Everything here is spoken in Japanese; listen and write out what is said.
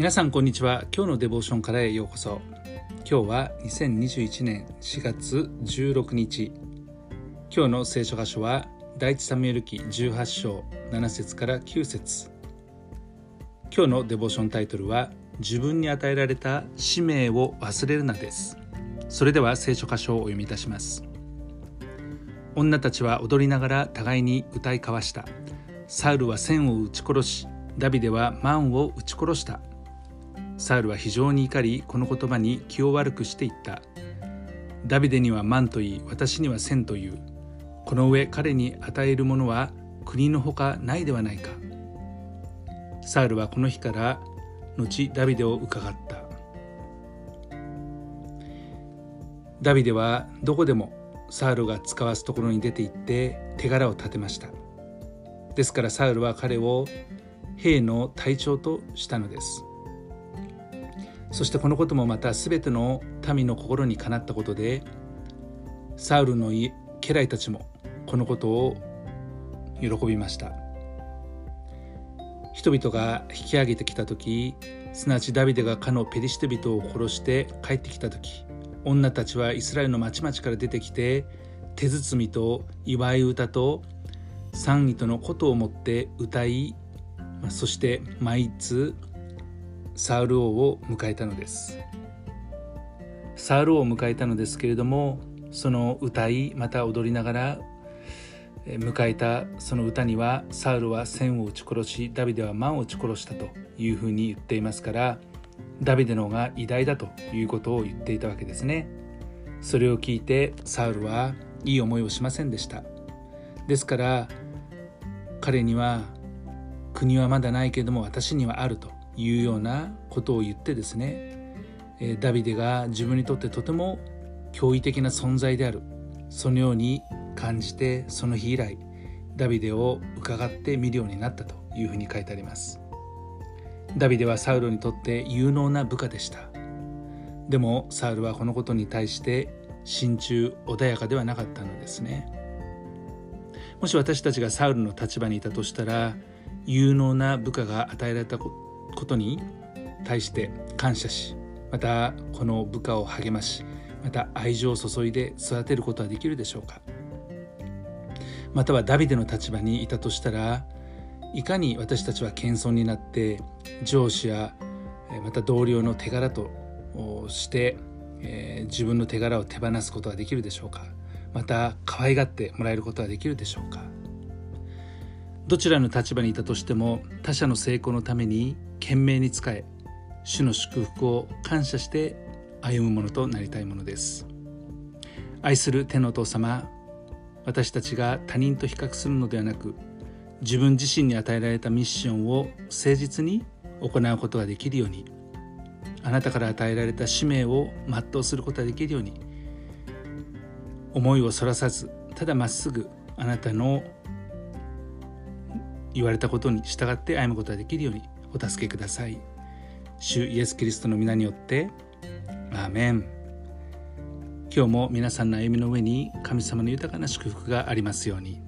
皆さんこんにちは。今日のデボーションからへようこそ。今日は2021年4月16日。今日の聖書箇所は第一サムエル記18章7節から9節。今日のデボーションタイトルは自分に与えられた使命を忘れるなです。それでは聖書箇所をお読みいたします。女たちは踊りながら互いに歌い交わした。サウルは千を撃ち殺しダビデは万を撃ち殺した。サウルは非常に怒りこの言葉に気を悪くして言った。ダビデには万と言い私には千という。この上彼に与えるものは国のほかないではないか。サウルはこの日から後ダビデを伺った。ダビデはどこでもサウルが使わすところに出て行って手柄を立てました。ですからサウルは彼を兵の隊長としたのです。そしてこのこともまた全ての民の心にかなったことでサウルの家家来たちもこのことを喜びました。人々が引き上げてきた時すなわちダビデがかのペリシテ人を殺して帰ってきた時女たちはイスラエルの町々から出てきて手包みと祝い歌と賛義とのことを持って歌いそして毎通サウル王を迎えたのです。サウル王を迎えたのですけれどもその歌いまた踊りながら迎えたその歌にはサウルは千を撃ち殺しダビデは万を撃ち殺したというふうに言っていますからダビデの方が偉大だということを言っていたわけですね。それを聞いてサウルはいい思いをしませんでした。ですから彼には国はまだないけれども私にはあるというようなことを言ってですねダビデが自分にとってとても驚異的な存在である。そのように感じてその日以来ダビデを伺って見るようになったというふうに書いてあります。ダビデはサウルにとって有能な部下でした。でもサウルはこのことに対して心中穏やかではなかったのですね。もし私たちがサウルの立場にいたとしたら有能な部下が与えられたことに対して感謝しまたこの部下を励ましまた愛情を注いで育てることはできるでしょうか。またはダビデの立場にいたとしたらいかに私たちは謙遜になって上司やまた同僚の手柄として、えー、自分の手柄を手放すことができるでしょうか。また可愛がってもらえることができるでしょうか。どちらの立場にいたとしても他者の成功のために懸命に仕え主の祝福を感謝して歩むものとなりたいものです。愛する天のお父様私たちが他人と比較するのではなく自分自身に与えられたミッションを誠実に行うことができるようにあなたから与えられた使命を全うすることができるように思いをそらさずただまっすぐあなたの言われたことに従って歩むことができるようにお助けください主イエス・キリストの皆によってアーメン今日も皆さんの歩みの上に神様の豊かな祝福がありますように。